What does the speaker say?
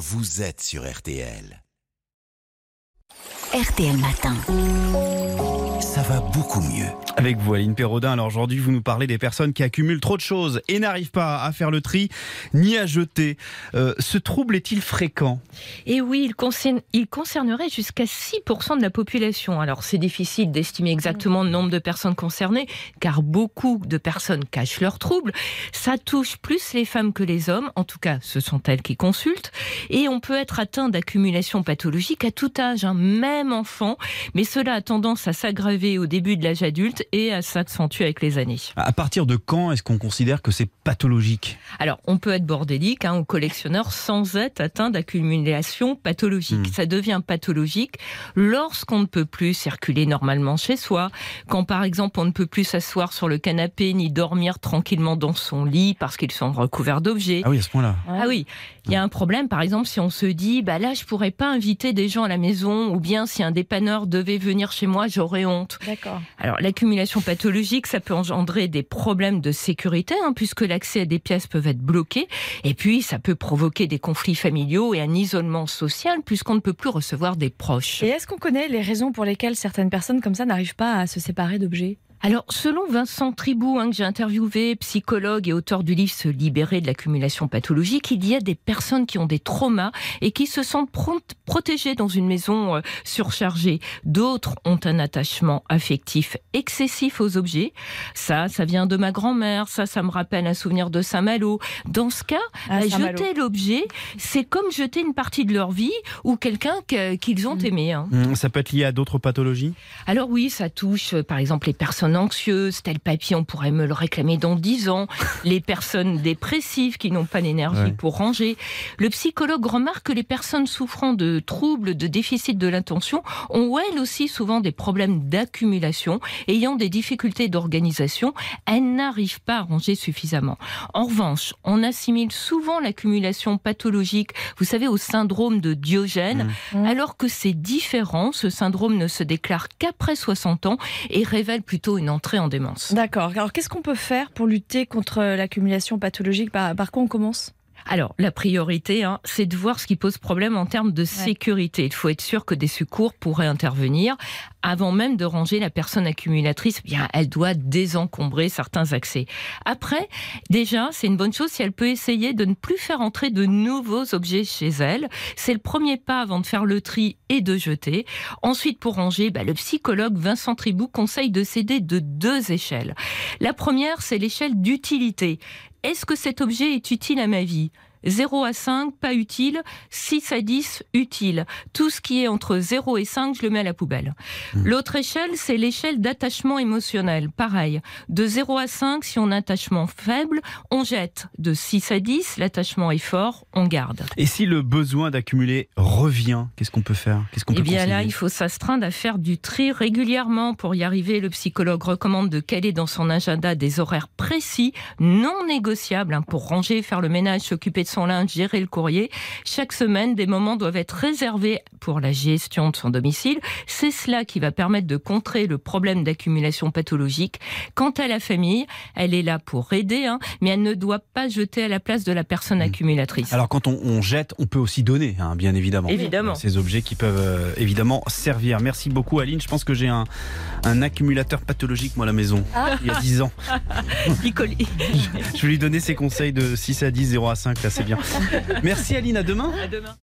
vous êtes sur RTL. RTL Matin. Ça va beaucoup mieux. Avec vous, Aline Perraudin. Alors aujourd'hui, vous nous parlez des personnes qui accumulent trop de choses et n'arrivent pas à faire le tri ni à jeter. Euh, ce trouble est-il fréquent? Et oui, il, concerne, il concernerait jusqu'à 6% de la population. Alors c'est difficile d'estimer exactement le nombre de personnes concernées, car beaucoup de personnes cachent leurs troubles. Ça touche plus les femmes que les hommes, en tout cas ce sont elles qui consultent. Et on peut être atteint d'accumulation pathologique à tout âge, hein, même enfant, mais cela a tendance à s'aggraver au début de l'âge adulte et à s'accentuer avec les années. À partir de quand est-ce qu'on considère que c'est pathologique? Alors, on peut être bordélique hein, ou collectionneur sans être atteint d'accumulation pathologique. Hmm. Ça devient pathologique lorsqu'on ne peut plus circuler normalement chez soi, quand par exemple on ne peut plus s'asseoir sur le canapé ni dormir tranquillement dans son lit parce qu'ils sont recouverts d'objets. Ah oui, à ce point-là. Ah oui, il y a un problème, par exemple, si on se dit, bah là, je pourrais pas inviter des gens à la maison, ou bien si un dépanneur devait venir chez moi, j'aurais honte. D'accord. Alors, l'accumulation pathologique, ça peut engendrer des problèmes de sécurité, hein, puisque l'accès à des pièces peuvent être bloqués, et puis ça peut provoquer des conflits familiaux et un isolement social, puisqu'on ne peut plus recevoir des proches. Et est-ce qu'on connaît les raisons pour lesquelles certaines personnes comme ça n'arrivent pas à se séparer d'objets? Alors, selon Vincent Tribou, hein, que j'ai interviewé, psychologue et auteur du livre Se libérer de l'accumulation pathologique, il y a des personnes qui ont des traumas et qui se sentent pro- protégées dans une maison euh, surchargée. D'autres ont un attachement affectif excessif aux objets. Ça, ça vient de ma grand-mère. Ça, ça me rappelle un souvenir de Saint-Malo. Dans ce cas, Ah, bah, jeter l'objet, c'est comme jeter une partie de leur vie ou quelqu'un que- qu'ils ont aimé. hein. Hum, Ça peut être lié à d'autres pathologies? Alors oui, ça touche euh, par exemple les personnes anxieuses, tel papier, on pourrait me le réclamer dans 10 ans, les personnes dépressives qui n'ont pas l'énergie Ouais. pour ranger. Le psychologue remarque que les personnes souffrant de troubles, de déficit de l'attention ont elles aussi souvent des problèmes d'accumulation, ayant des difficultés d'organisation, elles n'arrivent pas à ranger suffisamment. En revanche, on assimile souvent l'accumulation pathologique, vous savez, au syndrome de Diogène, Mmh. alors que c'est différent, ce syndrome ne se déclare qu'après 60 ans et révèle plutôt une entrée en démence. D'accord. Alors qu'est-ce qu'on peut faire pour lutter contre l'accumulation pathologique? Par, par quoi on commence? Alors, la priorité, hein, c'est de voir ce qui pose problème en termes de sécurité. Il faut être sûr que des secours pourraient intervenir. Avant même de ranger la personne accumulatrice, eh bien, elle doit désencombrer certains accès. Après, déjà, c'est une bonne chose si elle peut essayer de ne plus faire entrer de nouveaux objets chez elle. C'est le premier pas avant de faire le tri et de jeter. Ensuite, pour ranger, bah, le psychologue Vincent Tribou conseille de s'aider de deux échelles. La première, c'est l'échelle d'utilité. Est-ce que cet objet est utile à ma vie? 0 à 5, pas utile. 6 à 10, utile. Tout ce qui est entre 0 et 5, je le mets à la poubelle. L'autre échelle, c'est l'échelle d'attachement émotionnel. Pareil. De 0 à 5, si on a un attachement faible, on jette. De 6 à 10, l'attachement est fort, on garde. Et si le besoin d'accumuler revient, qu'est-ce qu'on peut faire? Qu'est-ce qu'on Eh bien là, il faut s'astreindre à faire du tri régulièrement. Pour y arriver, le psychologue recommande de caler dans son agenda des horaires précis, non négociables, hein, pour ranger, faire le ménage, s'occuper de son linge, gérer le courrier. Chaque semaine, des moments doivent être réservés pour la gestion de son domicile. C'est cela qui va permettre de contrer le problème d'accumulation pathologique. Quant à la famille, elle est là pour aider, hein, mais elle ne doit pas jeter à la place de la personne accumulatrice. Alors quand on, on jette, on peut aussi donner, hein, bien évidemment. Évidemment. Ces objets qui peuvent euh, évidemment servir. Merci beaucoup Aline. Je pense que j'ai un, un accumulateur pathologique moi à la maison. Il y a 10 ans. Je vais lui donner ses conseils de 6 à 10, 0 à 5, là Merci Aline. À demain.